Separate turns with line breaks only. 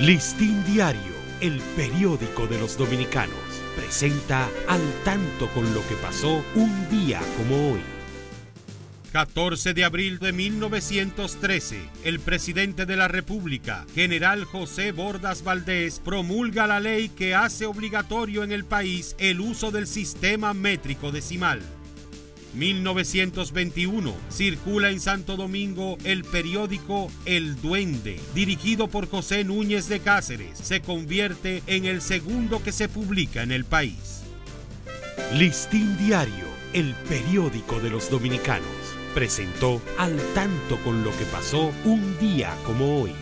Listín Diario, el periódico de los dominicanos, presenta al tanto con lo que pasó un día como hoy. 14 de abril de 1913, el presidente de la República, general José Bordas Valdés, promulga la ley que hace obligatorio en el país el uso del sistema métrico decimal. 1921 circula en Santo Domingo el periódico El Duende, dirigido por José Núñez de Cáceres. Se convierte en el segundo que se publica en el país. Listín Diario, el periódico de los dominicanos, presentó al tanto con lo que pasó un día como hoy.